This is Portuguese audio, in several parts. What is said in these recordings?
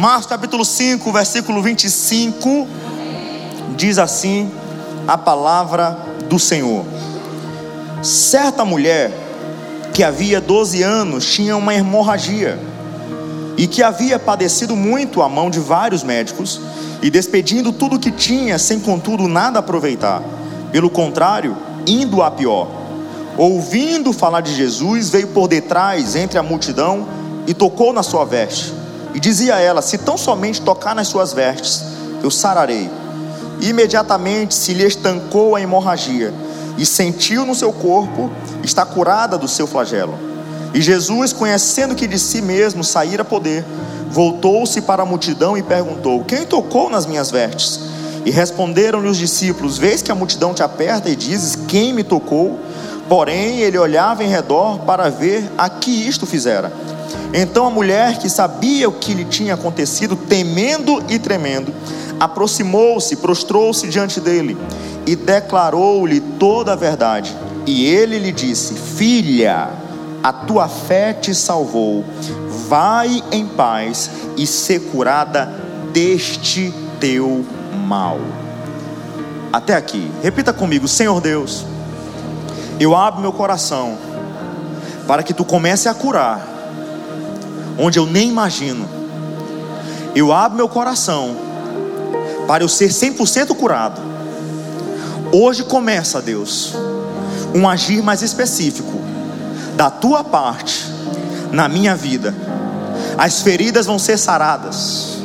Marcos capítulo 5, versículo 25, diz assim a palavra do Senhor. Certa mulher que havia 12 anos tinha uma hemorragia e que havia padecido muito à mão de vários médicos e despedindo tudo o que tinha, sem contudo nada aproveitar. Pelo contrário, indo a pior. Ouvindo falar de Jesus, veio por detrás entre a multidão e tocou na sua veste. E dizia a ela: Se tão somente tocar nas suas vestes, eu sararei. E imediatamente se lhe estancou a hemorragia e sentiu no seu corpo está curada do seu flagelo. E Jesus, conhecendo que de si mesmo saíra poder, voltou-se para a multidão e perguntou: Quem tocou nas minhas vestes? E responderam-lhe os discípulos: Vês que a multidão te aperta e dizes: Quem me tocou? Porém, ele olhava em redor para ver a que isto fizera. Então a mulher, que sabia o que lhe tinha acontecido, temendo e tremendo, aproximou-se, prostrou-se diante dele e declarou-lhe toda a verdade. E ele lhe disse: Filha, a tua fé te salvou. Vai em paz e ser curada deste teu mal. Até aqui. Repita comigo, Senhor Deus. Eu abro meu coração para que tu comece a curar onde eu nem imagino. Eu abro meu coração para eu ser 100% curado. Hoje começa, Deus, um agir mais específico da tua parte na minha vida. As feridas vão ser saradas.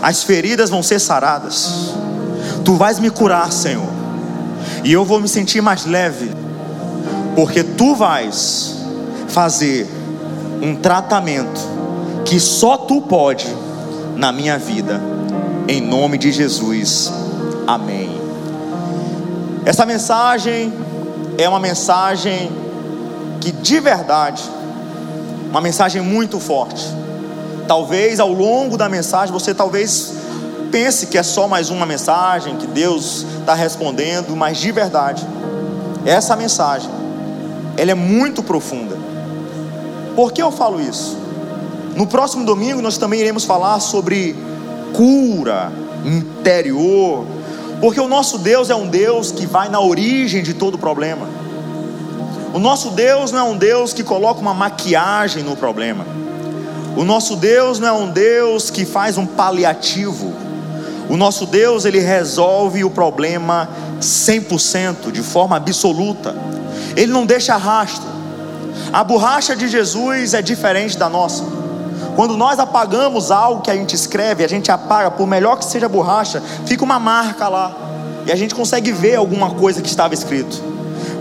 As feridas vão ser saradas. Tu vais me curar, Senhor. E eu vou me sentir mais leve, porque tu vais fazer um tratamento que só tu pode na minha vida. Em nome de Jesus. Amém. Essa mensagem é uma mensagem que de verdade, uma mensagem muito forte. Talvez ao longo da mensagem você talvez pense que é só mais uma mensagem que Deus está respondendo, mas de verdade, essa mensagem, ela é muito profunda. Por que eu falo isso? No próximo domingo nós também iremos falar sobre cura interior, porque o nosso Deus é um Deus que vai na origem de todo problema. O nosso Deus não é um Deus que coloca uma maquiagem no problema. O nosso Deus não é um Deus que faz um paliativo. O nosso Deus, ele resolve o problema 100%, de forma absoluta. Ele não deixa rastro. A borracha de Jesus é diferente da nossa. Quando nós apagamos algo que a gente escreve, a gente apaga, por melhor que seja borracha, fica uma marca lá. E a gente consegue ver alguma coisa que estava escrito.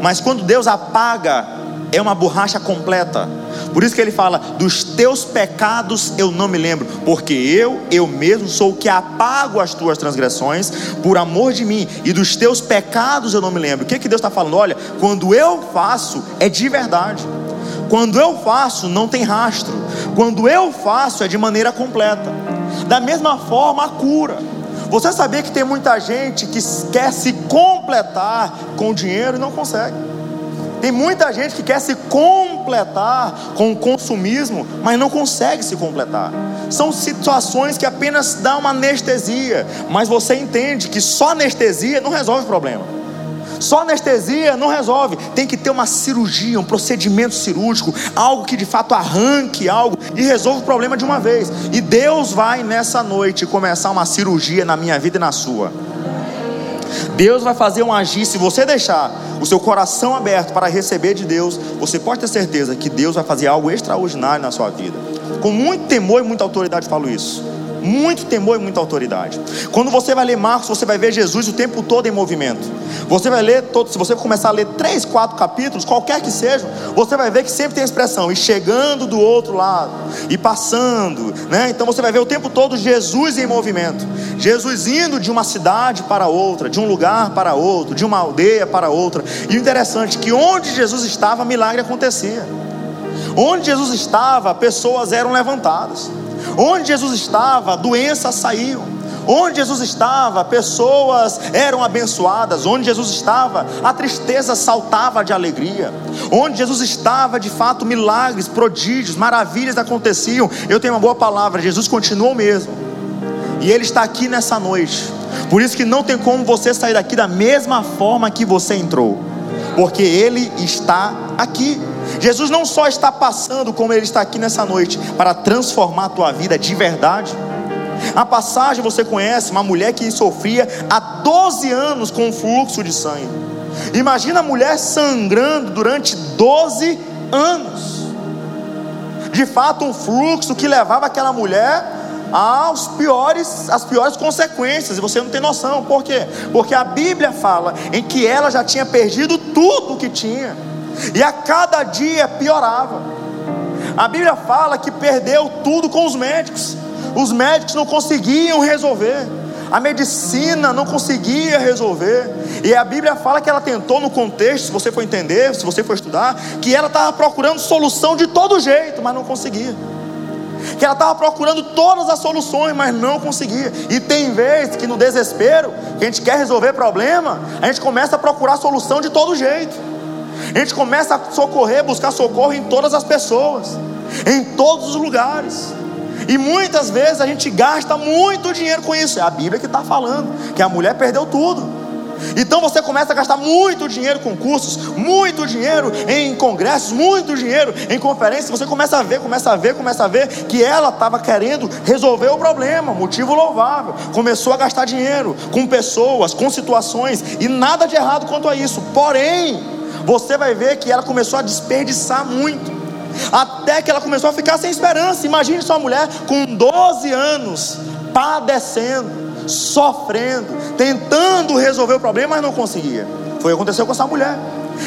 Mas quando Deus apaga, é uma borracha completa. Por isso que ele fala: dos teus pecados eu não me lembro, porque eu, eu mesmo sou o que apago as tuas transgressões por amor de mim, e dos teus pecados eu não me lembro. O que, que Deus está falando? Olha, quando eu faço, é de verdade. Quando eu faço, não tem rastro. Quando eu faço, é de maneira completa. Da mesma forma, a cura. Você sabia que tem muita gente que quer se completar com dinheiro e não consegue. Tem muita gente que quer se completar com o consumismo, mas não consegue se completar. São situações que apenas dão uma anestesia, mas você entende que só anestesia não resolve o problema. Só anestesia não resolve. Tem que ter uma cirurgia, um procedimento cirúrgico, algo que de fato arranque algo e resolva o problema de uma vez. E Deus vai nessa noite começar uma cirurgia na minha vida e na sua. Deus vai fazer um agir, se você deixar o seu coração aberto para receber de Deus, você pode ter certeza que Deus vai fazer algo extraordinário na sua vida. Com muito temor e muita autoridade falo isso muito temor e muita autoridade. Quando você vai ler Marcos, você vai ver Jesus o tempo todo em movimento. Você vai ler todo, se você começar a ler três, quatro capítulos, qualquer que seja, você vai ver que sempre tem a expressão e chegando do outro lado e passando, né? Então você vai ver o tempo todo Jesus em movimento. Jesus indo de uma cidade para outra, de um lugar para outro, de uma aldeia para outra. E o interessante é que onde Jesus estava, milagre acontecia. Onde Jesus estava, pessoas eram levantadas. Onde Jesus estava, doenças saíam. Onde Jesus estava, pessoas eram abençoadas. Onde Jesus estava, a tristeza saltava de alegria. Onde Jesus estava, de fato, milagres, prodígios, maravilhas aconteciam. Eu tenho uma boa palavra: Jesus continua o mesmo. E Ele está aqui nessa noite. Por isso que não tem como você sair daqui da mesma forma que você entrou, porque Ele está aqui. Jesus não só está passando, como Ele está aqui nessa noite, para transformar a tua vida de verdade. A passagem você conhece, uma mulher que sofria há 12 anos com um fluxo de sangue. Imagina a mulher sangrando durante 12 anos. De fato, um fluxo que levava aquela mulher aos piores, as piores consequências, e você não tem noção, por quê? Porque a Bíblia fala em que ela já tinha perdido tudo o que tinha, e a cada dia piorava. A Bíblia fala que perdeu tudo com os médicos, os médicos não conseguiam resolver, a medicina não conseguia resolver, e a Bíblia fala que ela tentou, no contexto, se você for entender, se você for estudar, que ela estava procurando solução de todo jeito, mas não conseguia que ela estava procurando todas as soluções, mas não conseguia. E tem vezes que no desespero, que a gente quer resolver problema, a gente começa a procurar solução de todo jeito. A gente começa a socorrer, buscar socorro em todas as pessoas, em todos os lugares. E muitas vezes a gente gasta muito dinheiro com isso. É a Bíblia que está falando que a mulher perdeu tudo. Então você começa a gastar muito dinheiro com cursos, muito dinheiro em congressos, muito dinheiro em conferências. Você começa a ver, começa a ver, começa a ver que ela estava querendo resolver o problema, motivo louvável. Começou a gastar dinheiro com pessoas, com situações, e nada de errado quanto a isso. Porém, você vai ver que ela começou a desperdiçar muito. Até que ela começou a ficar sem esperança. Imagine sua mulher com 12 anos, padecendo sofrendo, tentando resolver o problema, mas não conseguia. Foi o que aconteceu com essa mulher.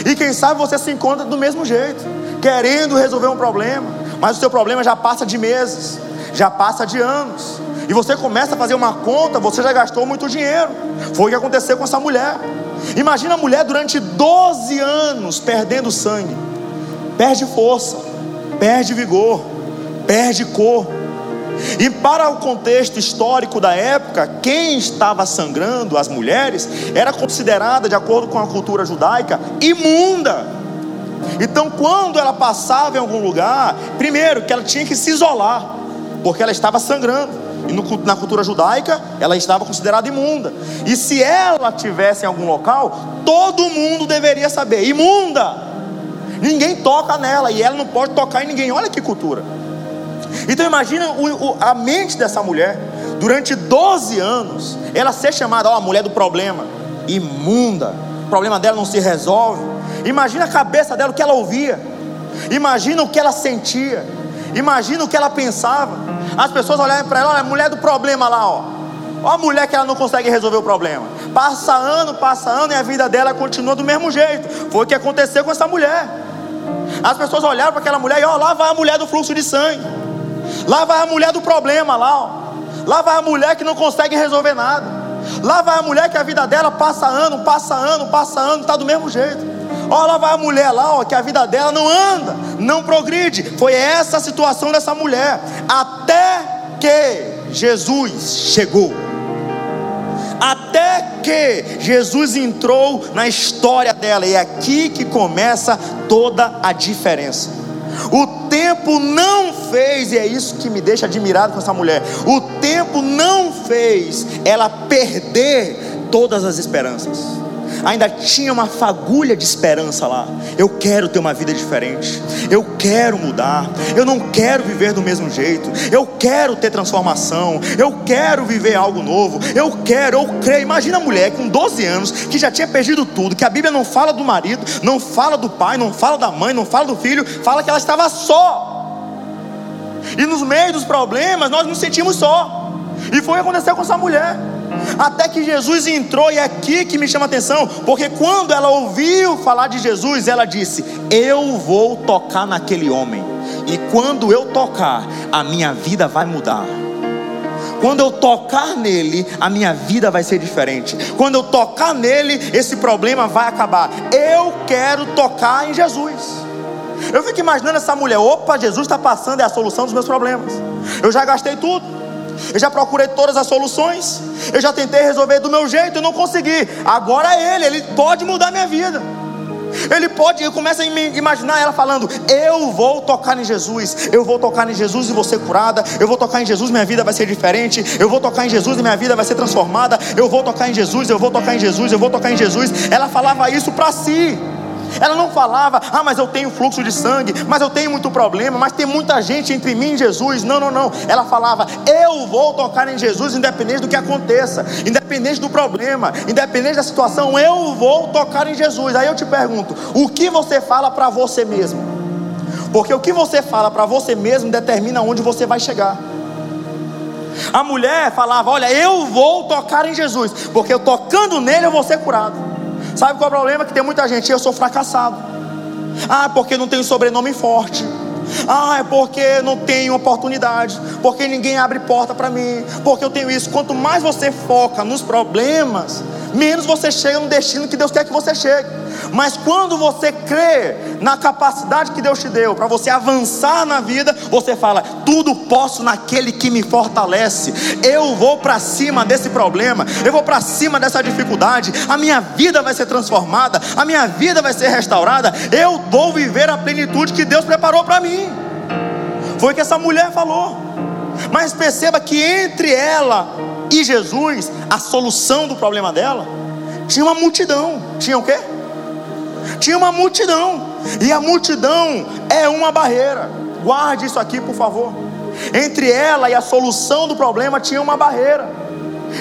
E quem sabe você se encontra do mesmo jeito, querendo resolver um problema, mas o seu problema já passa de meses, já passa de anos. E você começa a fazer uma conta, você já gastou muito dinheiro. Foi o que aconteceu com essa mulher. Imagina a mulher durante 12 anos perdendo sangue, perde força, perde vigor, perde cor, e para o contexto histórico da época, quem estava sangrando, as mulheres, era considerada, de acordo com a cultura judaica, imunda. Então, quando ela passava em algum lugar, primeiro que ela tinha que se isolar, porque ela estava sangrando. E no, na cultura judaica, ela estava considerada imunda. E se ela tivesse em algum local, todo mundo deveria saber: imunda. Ninguém toca nela e ela não pode tocar em ninguém. Olha que cultura. Então imagina o, o, a mente dessa mulher, durante 12 anos, ela ser chamada, ó, a mulher do problema, imunda, o problema dela não se resolve. Imagina a cabeça dela, o que ela ouvia, imagina o que ela sentia, imagina o que ela pensava. As pessoas olharem para ela, olha, a mulher do problema lá, ó. Olha a mulher que ela não consegue resolver o problema. Passa ano, passa ano e a vida dela continua do mesmo jeito. Foi o que aconteceu com essa mulher. As pessoas olharam para aquela mulher e ó, lá vai a mulher do fluxo de sangue. Lá vai a mulher do problema lá, ó. Lá vai a mulher que não consegue resolver nada. Lá vai a mulher que a vida dela passa ano, passa ano, passa ano, está do mesmo jeito. Ó, lá vai a mulher lá, ó, que a vida dela não anda, não progride. Foi essa a situação dessa mulher. Até que Jesus chegou. Até que Jesus entrou na história dela. E é aqui que começa toda a diferença. O tempo não fez, e é isso que me deixa admirado com essa mulher. O tempo não fez ela perder todas as esperanças ainda tinha uma fagulha de esperança lá. Eu quero ter uma vida diferente, eu quero mudar, eu não quero viver do mesmo jeito, eu quero ter transformação, eu quero viver algo novo, eu quero, eu creio. Imagina a mulher com 12 anos que já tinha perdido tudo, que a Bíblia não fala do marido, não fala do pai, não fala da mãe, não fala do filho, fala que ela estava só. E nos meios dos problemas nós nos sentimos só. E foi o que aconteceu com essa mulher. Até que Jesus entrou, e é aqui que me chama a atenção, porque quando ela ouviu falar de Jesus, ela disse: Eu vou tocar naquele homem, e quando eu tocar, a minha vida vai mudar. Quando eu tocar nele, a minha vida vai ser diferente. Quando eu tocar nele, esse problema vai acabar. Eu quero tocar em Jesus. Eu fico imaginando essa mulher: opa, Jesus está passando, é a solução dos meus problemas. Eu já gastei tudo. Eu já procurei todas as soluções. Eu já tentei resolver do meu jeito e não consegui. Agora é Ele, Ele pode mudar minha vida. Ele pode, eu começo a imaginar ela falando: Eu vou tocar em Jesus, eu vou tocar em Jesus e vou ser curada, eu vou tocar em Jesus, minha vida vai ser diferente, eu vou tocar em Jesus e minha vida vai ser transformada, eu vou tocar em Jesus, eu vou tocar em Jesus, eu vou tocar em Jesus. Ela falava isso para si. Ela não falava, ah, mas eu tenho fluxo de sangue, mas eu tenho muito problema, mas tem muita gente entre mim e Jesus. Não, não, não. Ela falava, eu vou tocar em Jesus, independente do que aconteça, independente do problema, independente da situação, eu vou tocar em Jesus. Aí eu te pergunto, o que você fala para você mesmo? Porque o que você fala para você mesmo determina onde você vai chegar. A mulher falava: Olha, eu vou tocar em Jesus, porque eu tocando nele eu vou ser curado. Sabe qual é o problema? Que tem muita gente, eu sou fracassado. Ah, porque não tenho sobrenome forte. Ah, é porque não tenho oportunidade, porque ninguém abre porta para mim, porque eu tenho isso. Quanto mais você foca nos problemas, menos você chega no destino que Deus quer que você chegue. Mas quando você crê na capacidade que Deus te deu para você avançar na vida, você fala: tudo posso naquele que me fortalece. Eu vou para cima desse problema, eu vou para cima dessa dificuldade. A minha vida vai ser transformada, a minha vida vai ser restaurada. Eu vou viver a plenitude que Deus preparou para mim. Foi o que essa mulher falou. Mas perceba que entre ela e Jesus, a solução do problema dela, tinha uma multidão. Tinha o quê? Tinha uma multidão. E a multidão é uma barreira. Guarde isso aqui, por favor. Entre ela e a solução do problema tinha uma barreira.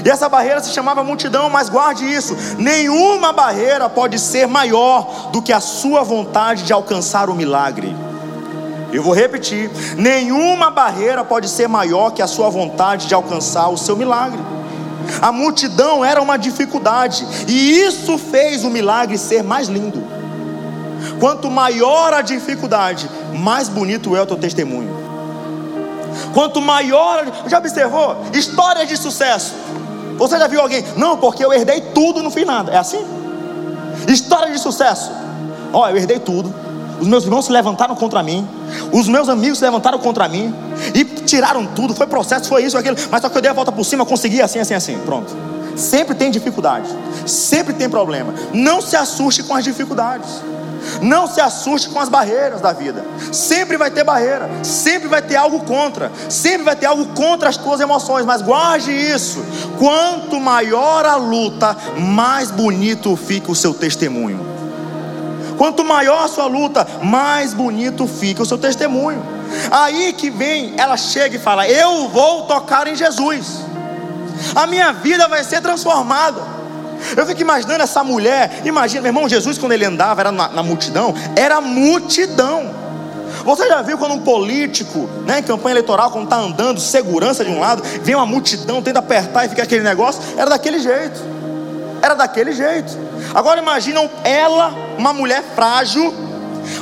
E essa barreira se chamava multidão, mas guarde isso: nenhuma barreira pode ser maior do que a sua vontade de alcançar o milagre. Eu vou repetir: nenhuma barreira pode ser maior que a sua vontade de alcançar o seu milagre. A multidão era uma dificuldade, e isso fez o milagre ser mais lindo. Quanto maior a dificuldade, mais bonito é o teu testemunho. Quanto maior, já observou? Histórias de sucesso. Você já viu alguém? Não, porque eu herdei tudo no fim nada. É assim? História de sucesso. Ó, eu herdei tudo. Os meus irmãos se levantaram contra mim. Os meus amigos se levantaram contra mim. E tiraram tudo. Foi processo, foi isso, aquilo. Mas só que eu dei a volta por cima, consegui assim, assim, assim. Pronto. Sempre tem dificuldade. Sempre tem problema. Não se assuste com as dificuldades. Não se assuste com as barreiras da vida. Sempre vai ter barreira, sempre vai ter algo contra, sempre vai ter algo contra as tuas emoções, mas guarde isso. Quanto maior a luta, mais bonito fica o seu testemunho. Quanto maior a sua luta, mais bonito fica o seu testemunho. Aí que vem, ela chega e fala: Eu vou tocar em Jesus, a minha vida vai ser transformada. Eu fico imaginando essa mulher. Imagina, meu irmão, Jesus, quando ele andava, era na, na multidão, era multidão. Você já viu quando um político, né, em campanha eleitoral, quando está andando, segurança de um lado, vem uma multidão, tenta apertar e fica aquele negócio? Era daquele jeito. Era daquele jeito. Agora imaginam ela, uma mulher frágil,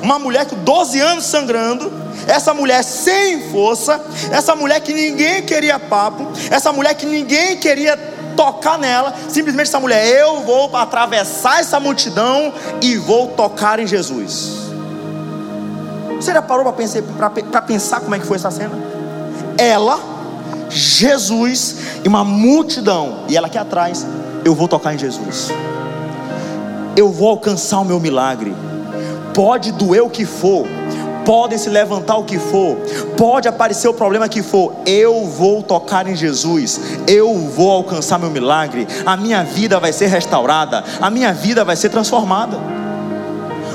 uma mulher com 12 anos sangrando, essa mulher sem força, essa mulher que ninguém queria papo, essa mulher que ninguém queria tocar nela, simplesmente essa mulher, eu vou atravessar essa multidão e vou tocar em Jesus. Você já parou para pensar, pensar como é que foi essa cena? Ela, Jesus e uma multidão, e ela aqui atrás, eu vou tocar em Jesus. Eu vou alcançar o meu milagre. Pode doer o que for, podem se levantar o que for, pode aparecer o problema que for, eu vou tocar em Jesus, eu vou alcançar meu milagre, a minha vida vai ser restaurada, a minha vida vai ser transformada.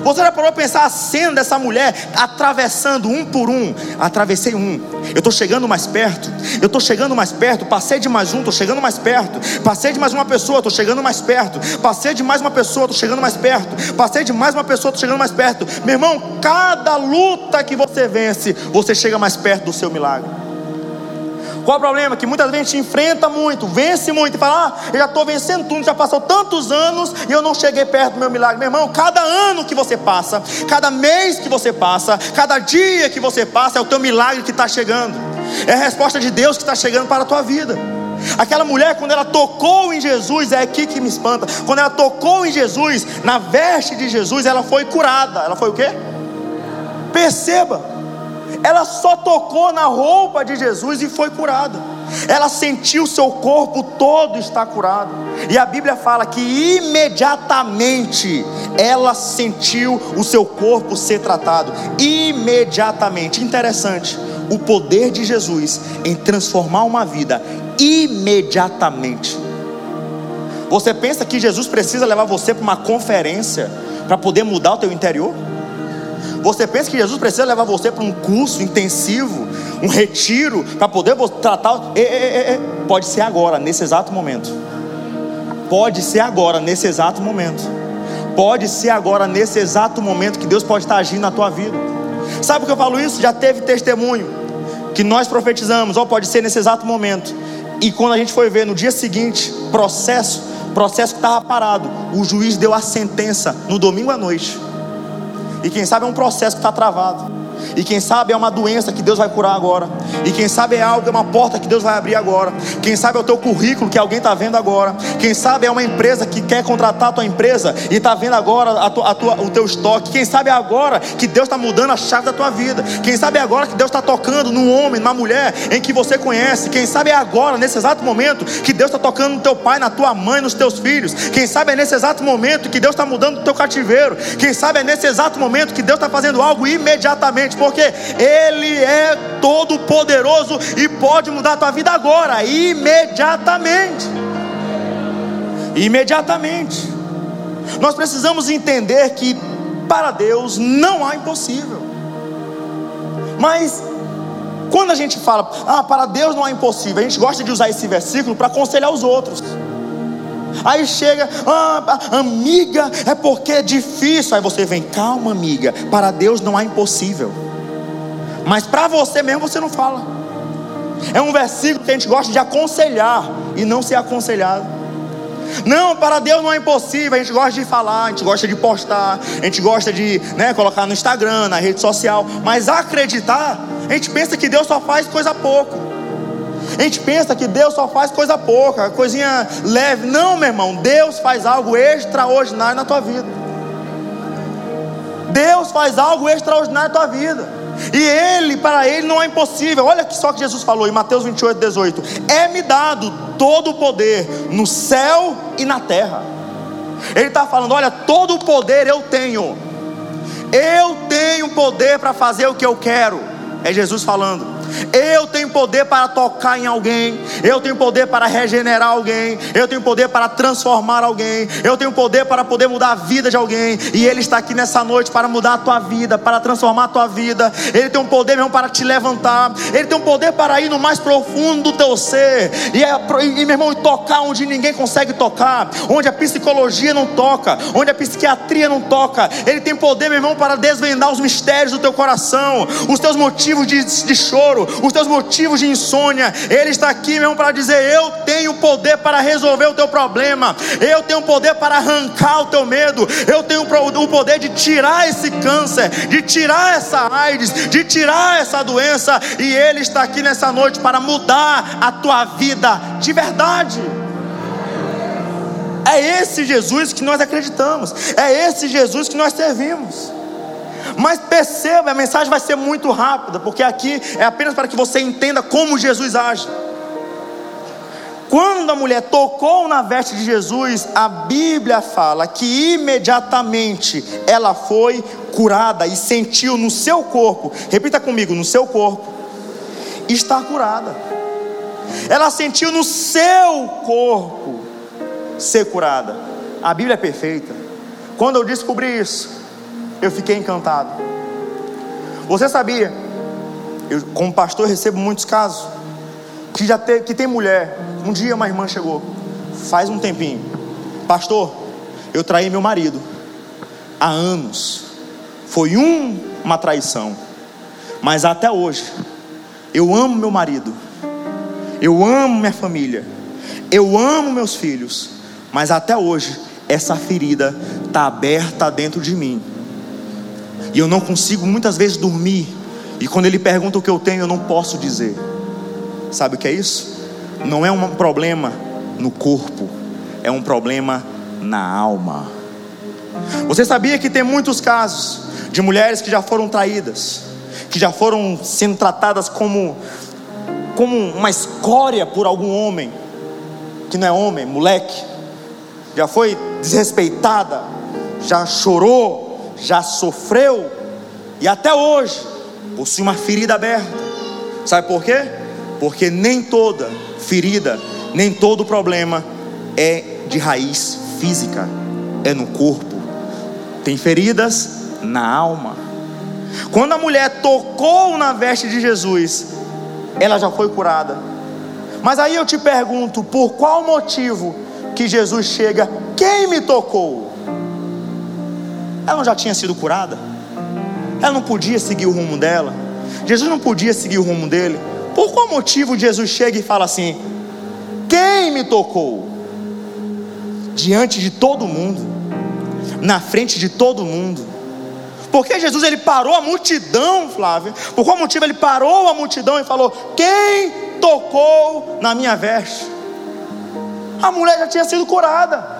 Você já parou para pensar a cena dessa mulher atravessando um por um? Atravessei um, eu estou chegando mais perto, eu estou chegando mais perto, passei de mais um, estou chegando mais perto, passei de mais uma pessoa, estou chegando mais perto, passei de mais uma pessoa, estou chegando mais perto, passei de mais uma pessoa, estou chegando mais perto. Meu irmão, cada luta que você vence, você chega mais perto do seu milagre. Qual o problema? Que muitas vezes a gente enfrenta muito, vence muito e fala: Ah, eu já estou vencendo tudo, já passou tantos anos e eu não cheguei perto do meu milagre. Meu irmão, cada ano que você passa, cada mês que você passa, cada dia que você passa, é o teu milagre que está chegando, é a resposta de Deus que está chegando para a tua vida. Aquela mulher, quando ela tocou em Jesus, é aqui que me espanta. Quando ela tocou em Jesus, na veste de Jesus, ela foi curada. Ela foi o quê? Perceba, ela só tocou na roupa de Jesus e foi curada. Ela sentiu seu corpo todo estar curado. E a Bíblia fala que imediatamente ela sentiu o seu corpo ser tratado. Imediatamente. Interessante. O poder de Jesus em transformar uma vida imediatamente. Você pensa que Jesus precisa levar você para uma conferência para poder mudar o teu interior? Você pensa que Jesus precisa levar você para um curso intensivo, um retiro, para poder tratar. É, é, é, pode ser agora, nesse exato momento. Pode ser agora, nesse exato momento. Pode ser agora, nesse exato momento, que Deus pode estar agindo na tua vida. Sabe por que eu falo isso? Já teve testemunho que nós profetizamos, ou pode ser nesse exato momento. E quando a gente foi ver no dia seguinte, processo, processo que estava parado, o juiz deu a sentença no domingo à noite. E quem sabe é um processo que está travado. E quem sabe é uma doença que Deus vai curar agora. E quem sabe é algo, é uma porta que Deus vai abrir agora. Quem sabe é o teu currículo que alguém está vendo agora. Quem sabe é uma empresa que quer contratar a tua empresa e está vendo agora a tua, a tua, o teu estoque. Quem sabe é agora que Deus está mudando a chave da tua vida. Quem sabe é agora que Deus está tocando num homem, numa mulher em que você conhece. Quem sabe é agora, nesse exato momento, que Deus está tocando no teu pai, na tua mãe, nos teus filhos. Quem sabe é nesse exato momento que Deus está mudando o teu cativeiro. Quem sabe é nesse exato momento que Deus está fazendo algo imediatamente porque Ele é todo poderoso e pode mudar a tua vida agora, imediatamente. Imediatamente. Nós precisamos entender que para Deus não há impossível. Mas quando a gente fala, ah, para Deus não há impossível, a gente gosta de usar esse versículo para aconselhar os outros. Aí chega, ah, amiga, é porque é difícil. Aí você vem, calma, amiga, para Deus não há impossível. Mas para você mesmo você não fala. É um versículo que a gente gosta de aconselhar e não ser aconselhado. Não, para Deus não é impossível. A gente gosta de falar, a gente gosta de postar, a gente gosta de né, colocar no Instagram, na rede social. Mas acreditar, a gente pensa que Deus só faz coisa pouco. A gente pensa que Deus só faz coisa pouca, coisinha leve. Não, meu irmão, Deus faz algo extraordinário na tua vida. Deus faz algo extraordinário na tua vida. E ele, para ele não é impossível. Olha só que Jesus falou em Mateus 28, 18: É-me dado todo o poder no céu e na terra. Ele está falando: Olha, todo o poder eu tenho. Eu tenho poder para fazer o que eu quero. É Jesus falando. Eu tenho poder para tocar em alguém, eu tenho poder para regenerar alguém, eu tenho poder para transformar alguém, eu tenho poder para poder mudar a vida de alguém, e Ele está aqui nessa noite para mudar a tua vida, para transformar a tua vida. Ele tem um poder mesmo para te levantar, Ele tem um poder para ir no mais profundo do teu ser, e, é, e meu irmão, tocar onde ninguém consegue tocar, onde a psicologia não toca, onde a psiquiatria não toca. Ele tem poder, meu irmão, para desvendar os mistérios do teu coração, os teus motivos de, de choro os teus motivos de insônia. Ele está aqui mesmo para dizer: Eu tenho poder para resolver o teu problema, eu tenho poder para arrancar o teu medo, eu tenho o poder de tirar esse câncer, de tirar essa AIDS, de tirar essa doença. E Ele está aqui nessa noite para mudar a tua vida de verdade. É esse Jesus que nós acreditamos, é esse Jesus que nós servimos. Mas perceba, a mensagem vai ser muito rápida, porque aqui é apenas para que você entenda como Jesus age. Quando a mulher tocou na veste de Jesus, a Bíblia fala que imediatamente ela foi curada e sentiu no seu corpo, repita comigo, no seu corpo, está curada. Ela sentiu no seu corpo ser curada. A Bíblia é perfeita. Quando eu descobri isso, eu fiquei encantado. Você sabia? Eu, como pastor, recebo muitos casos que já te, que tem mulher. Um dia uma irmã chegou, faz um tempinho, pastor, eu traí meu marido há anos. Foi um, uma traição, mas até hoje eu amo meu marido, eu amo minha família, eu amo meus filhos, mas até hoje essa ferida está aberta dentro de mim e eu não consigo muitas vezes dormir. E quando ele pergunta o que eu tenho, eu não posso dizer. Sabe o que é isso? Não é um problema no corpo, é um problema na alma. Você sabia que tem muitos casos de mulheres que já foram traídas, que já foram sendo tratadas como, como uma escória por algum homem, que não é homem, moleque, já foi desrespeitada, já chorou, já sofreu, e até hoje possui uma ferida aberta. Sabe por quê? Porque nem toda ferida, nem todo problema é de raiz física, é no corpo. Tem feridas na alma. Quando a mulher tocou na veste de Jesus, ela já foi curada. Mas aí eu te pergunto, por qual motivo que Jesus chega, quem me tocou? Ela não já tinha sido curada? Ela não podia seguir o rumo dela? Jesus não podia seguir o rumo dele? Por qual motivo Jesus chega e fala assim: Quem me tocou? Diante de todo mundo, na frente de todo mundo. Porque Jesus ele parou a multidão, Flávio. Por qual motivo ele parou a multidão e falou: Quem tocou na minha veste? A mulher já tinha sido curada.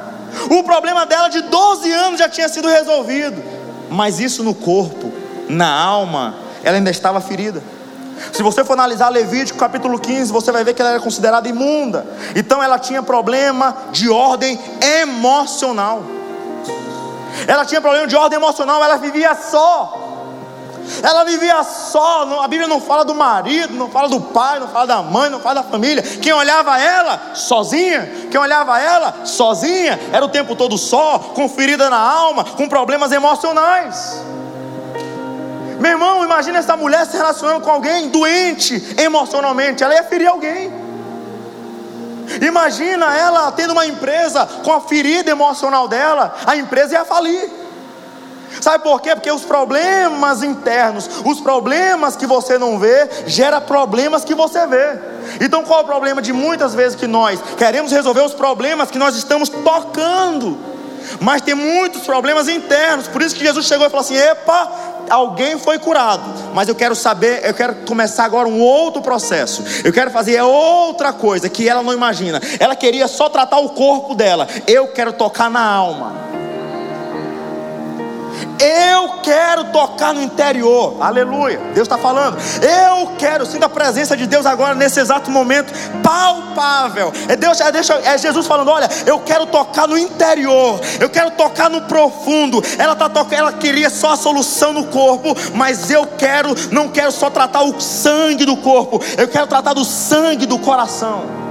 O problema dela de 12 anos já tinha sido resolvido. Mas isso no corpo, na alma, ela ainda estava ferida. Se você for analisar Levítico capítulo 15, você vai ver que ela era considerada imunda. Então ela tinha problema de ordem emocional. Ela tinha problema de ordem emocional, ela vivia só. Ela vivia só, a Bíblia não fala do marido, não fala do pai, não fala da mãe, não fala da família. Quem olhava ela sozinha, quem olhava ela sozinha, era o tempo todo só, com ferida na alma, com problemas emocionais. Meu irmão, imagina essa mulher se relacionando com alguém doente emocionalmente, ela ia ferir alguém. Imagina ela tendo uma empresa com a ferida emocional dela, a empresa ia falir. Sabe por quê? Porque os problemas internos, os problemas que você não vê, gera problemas que você vê. Então qual é o problema de muitas vezes que nós queremos resolver os problemas que nós estamos tocando? Mas tem muitos problemas internos. Por isso que Jesus chegou e falou assim: "Epa, alguém foi curado, mas eu quero saber, eu quero começar agora um outro processo. Eu quero fazer outra coisa que ela não imagina. Ela queria só tratar o corpo dela. Eu quero tocar na alma. Eu quero tocar no interior, aleluia. Deus está falando. Eu quero, sinto a presença de Deus agora nesse exato momento, palpável. É Deus, é, Deus, é Jesus falando: olha, eu quero tocar no interior, eu quero tocar no profundo. Ela tá tocando, ela queria só a solução no corpo, mas eu quero, não quero só tratar o sangue do corpo, eu quero tratar do sangue do coração.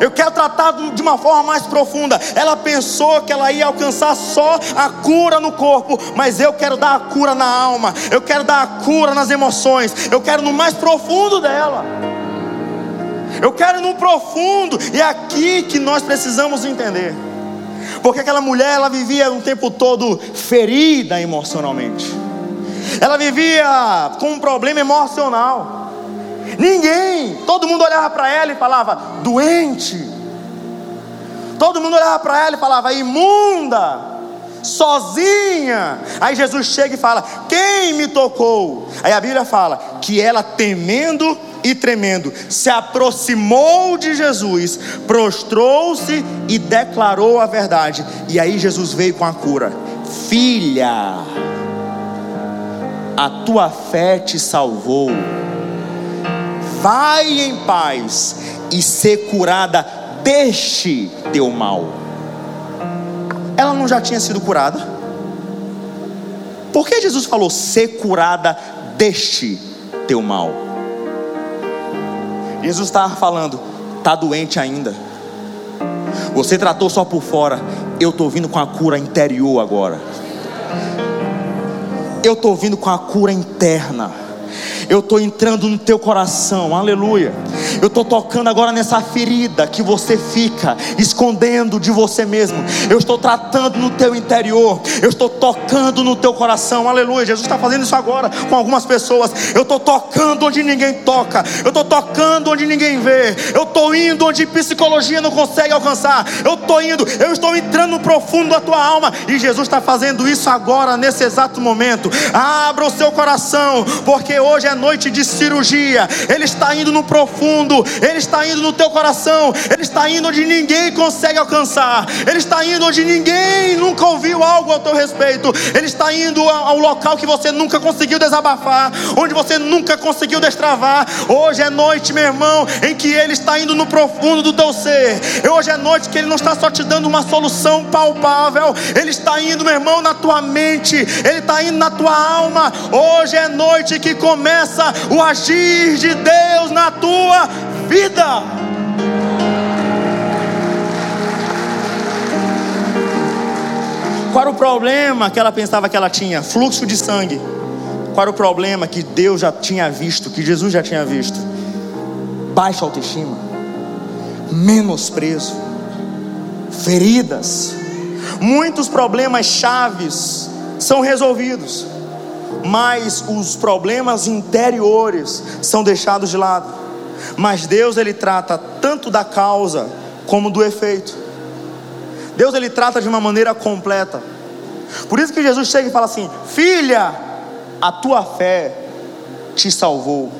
Eu quero tratar de uma forma mais profunda. Ela pensou que ela ia alcançar só a cura no corpo, mas eu quero dar a cura na alma. Eu quero dar a cura nas emoções. Eu quero no mais profundo dela. Eu quero no profundo. E é aqui que nós precisamos entender. Porque aquela mulher, ela vivia o tempo todo ferida emocionalmente. Ela vivia com um problema emocional. Ninguém, todo mundo olhava para ela e falava: doente. Todo mundo olhava para ela e falava: imunda, sozinha. Aí Jesus chega e fala: Quem me tocou? Aí a Bíblia fala que ela, temendo e tremendo, se aproximou de Jesus, prostrou-se e declarou a verdade. E aí Jesus veio com a cura: Filha, a tua fé te salvou vai em paz e ser curada deste teu mal. Ela não já tinha sido curada? Por que Jesus falou ser curada deste teu mal? Jesus estava falando, está doente ainda. Você tratou só por fora, eu estou vindo com a cura interior agora. Eu estou vindo com a cura interna eu estou entrando no teu coração, aleluia. Eu estou tocando agora nessa ferida que você fica escondendo de você mesmo. Eu estou tratando no teu interior, eu estou tocando no teu coração, aleluia. Jesus está fazendo isso agora com algumas pessoas. Eu estou tocando onde ninguém toca, eu estou tocando onde ninguém vê, eu estou indo onde psicologia não consegue alcançar. Eu estou indo, eu estou entrando no profundo da tua alma e Jesus está fazendo isso agora, nesse exato momento. Abra o seu coração, porque hoje é noite de cirurgia. Ele está indo no profundo profundo, Ele está indo no teu coração, Ele está indo onde ninguém consegue alcançar, Ele está indo onde ninguém nunca ouviu algo ao teu respeito, Ele está indo ao local que você nunca conseguiu desabafar, onde você nunca conseguiu destravar. Hoje é noite, meu irmão, em que Ele está indo no profundo do teu ser. Hoje é noite que Ele não está só te dando uma solução palpável, Ele está indo, meu irmão, na tua mente, Ele está indo na tua alma. Hoje é noite que começa o agir de Deus na tua vida. Qual era o problema que ela pensava que ela tinha? Fluxo de sangue. Qual era o problema que Deus já tinha visto, que Jesus já tinha visto? Baixa autoestima, menosprezo, feridas. Muitos problemas chaves são resolvidos, mas os problemas interiores são deixados de lado. Mas Deus ele trata tanto da causa como do efeito. Deus ele trata de uma maneira completa. Por isso que Jesus chega e fala assim: "Filha, a tua fé te salvou".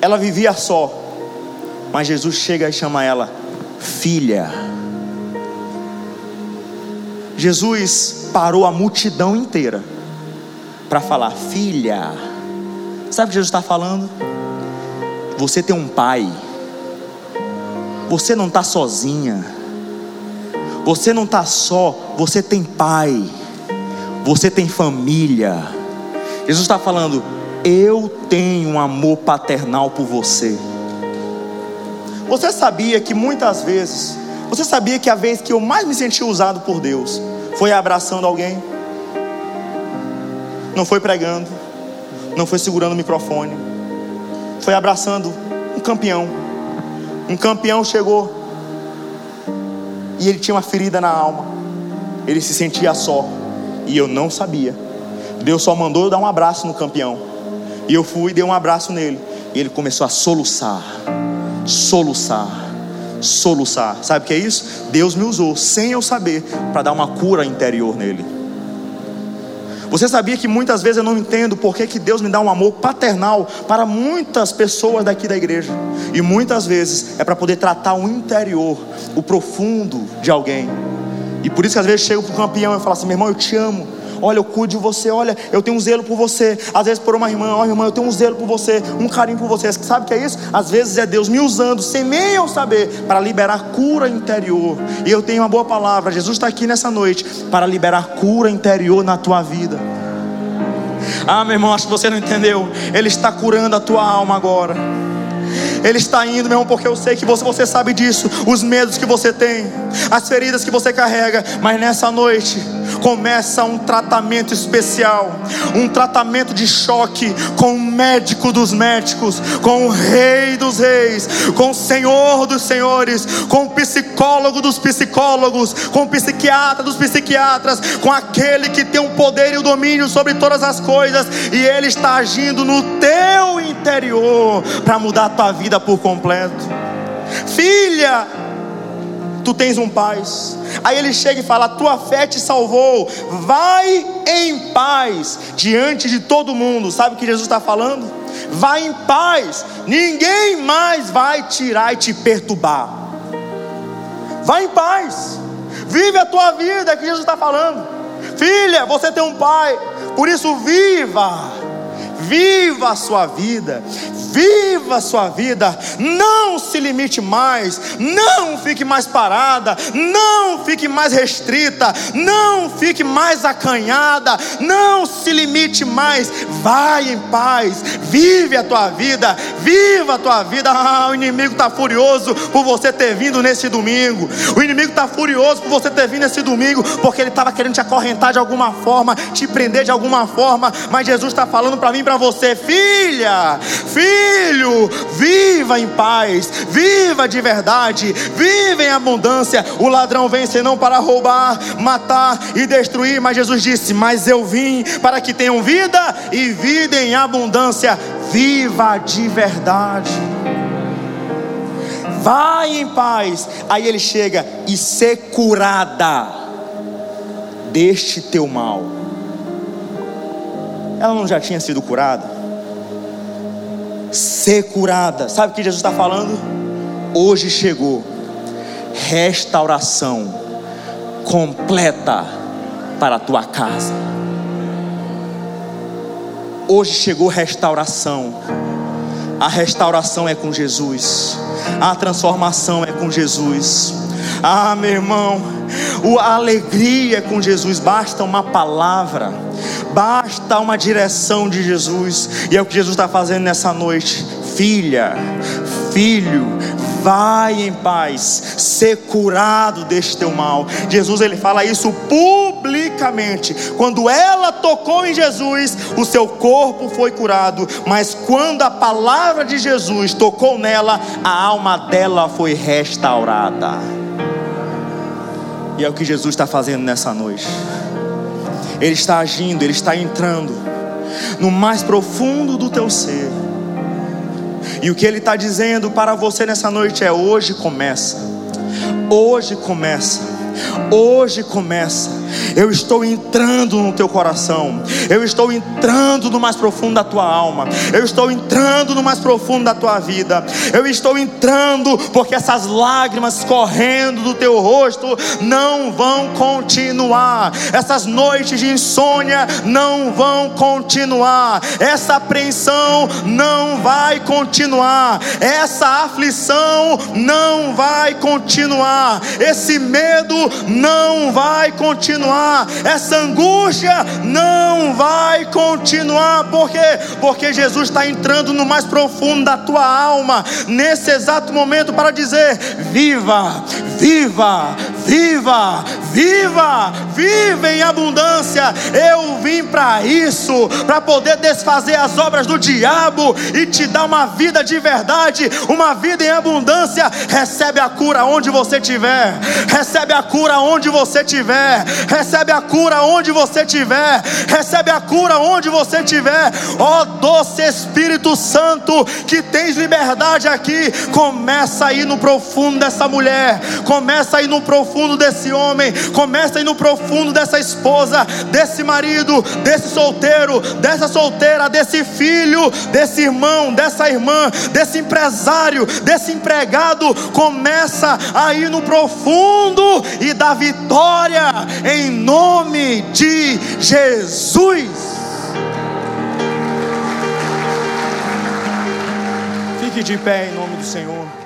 Ela vivia só, mas Jesus chega e chama ela filha. Jesus parou a multidão inteira para falar: Filha, sabe o que Jesus está falando? Você tem um pai, você não está sozinha, você não está só, você tem pai, você tem família. Jesus está falando: Eu tenho um amor paternal por você. Você sabia que muitas vezes, você sabia que a vez que eu mais me senti usado por Deus foi abraçando alguém? Não foi pregando, não foi segurando o microfone, foi abraçando um campeão. Um campeão chegou e ele tinha uma ferida na alma, ele se sentia só e eu não sabia. Deus só mandou eu dar um abraço no campeão, e eu fui e dei um abraço nele, e ele começou a soluçar, soluçar, soluçar. Sabe o que é isso? Deus me usou sem eu saber para dar uma cura interior nele. Você sabia que muitas vezes eu não entendo por que, que Deus me dá um amor paternal para muitas pessoas daqui da igreja. E muitas vezes é para poder tratar o interior, o profundo de alguém. E por isso que às vezes chego para o campeão e falo assim: meu irmão, eu te amo. Olha, eu cuido de você. Olha, eu tenho um zelo por você. Às vezes por uma irmã, olha, irmã, eu tenho um zelo por você, um carinho por você. Sabe o que é isso? Às vezes é Deus me usando, sem nem eu saber, para liberar cura interior. E eu tenho uma boa palavra. Jesus está aqui nessa noite para liberar cura interior na tua vida. Ah, meu irmão, acho que você não entendeu. Ele está curando a tua alma agora. Ele está indo, meu irmão, porque eu sei que você, você sabe disso. Os medos que você tem, as feridas que você carrega. Mas nessa noite, começa um tratamento especial, um tratamento de choque com o médico dos médicos, com o rei dos reis, com o senhor dos senhores, com o psicólogo dos psicólogos, com o psiquiatra dos psiquiatras, com aquele que tem o poder e o domínio sobre todas as coisas, e ele está agindo no teu interior para mudar a tua vida por completo. Filha, tu tens um paz. Aí ele chega e fala: Tua fé te salvou, vai em paz diante de todo mundo. Sabe o que Jesus está falando? Vai em paz, ninguém mais vai tirar e te perturbar. Vai em paz, vive a tua vida, é que Jesus está falando. Filha, você tem um pai, por isso viva, viva a sua vida, viva a sua vida, não se limite mais, não fique mais parada, não fique mais restrita, não fique mais acanhada, não se limite mais, vai em paz, vive a tua vida, viva a tua vida. Ah, o inimigo está furioso por você ter vindo nesse domingo, o inimigo está furioso por você ter vindo nesse domingo, porque ele estava querendo te acorrentar de alguma forma, te prender de alguma forma, mas Jesus está falando para mim para você, filha, filha filho, viva em paz, viva de verdade, viva em abundância. O ladrão vem senão para roubar, matar e destruir, mas Jesus disse: Mas eu vim para que tenham vida e vida em abundância. Viva de verdade. Vai em paz. Aí ele chega e ser curada deste teu mal. Ela não já tinha sido curada? Ser curada. Sabe o que Jesus está falando? Hoje chegou restauração completa para a tua casa. Hoje chegou restauração. A restauração é com Jesus. A transformação é com Jesus. Ah, meu irmão, a alegria é com Jesus. Basta uma palavra, basta uma direção de Jesus. E é o que Jesus está fazendo nessa noite. Filha, filho, vai em paz, ser curado deste teu mal. Jesus ele fala isso publicamente. Quando ela tocou em Jesus, o seu corpo foi curado, mas quando a palavra de Jesus tocou nela, a alma dela foi restaurada. E é o que Jesus está fazendo nessa noite. Ele está agindo, ele está entrando no mais profundo do teu ser. E o que Ele está dizendo para você nessa noite é: hoje começa, hoje começa, hoje começa eu estou entrando no teu coração, eu estou entrando no mais profundo da tua alma, eu estou entrando no mais profundo da tua vida, eu estou entrando porque essas lágrimas correndo do teu rosto não vão continuar, essas noites de insônia não vão continuar, essa apreensão não vai continuar, essa aflição não vai continuar, esse medo não vai continuar continuar, essa angústia não vai continuar, por quê? Porque Jesus está entrando no mais profundo da tua alma, nesse exato momento, para dizer: viva, viva, viva, viva, viva em abundância. Eu vim para isso, para poder desfazer as obras do diabo e te dar uma vida de verdade, uma vida em abundância. Recebe a cura onde você estiver, recebe a cura onde você estiver, recebe a cura onde você estiver, recebe a cura onde você estiver. Ó oh, doce Espírito Santo, que tens liberdade aqui, começa aí no profundo dessa mulher, começa aí no profundo desse homem, começa aí no profundo dessa esposa, desse marido, desse solteiro, dessa solteira, desse filho, desse irmão, dessa irmã, desse empresário, desse empregado, começa aí no profundo e dá vitória em nome de Jesus. Fique de pé em nome do Senhor.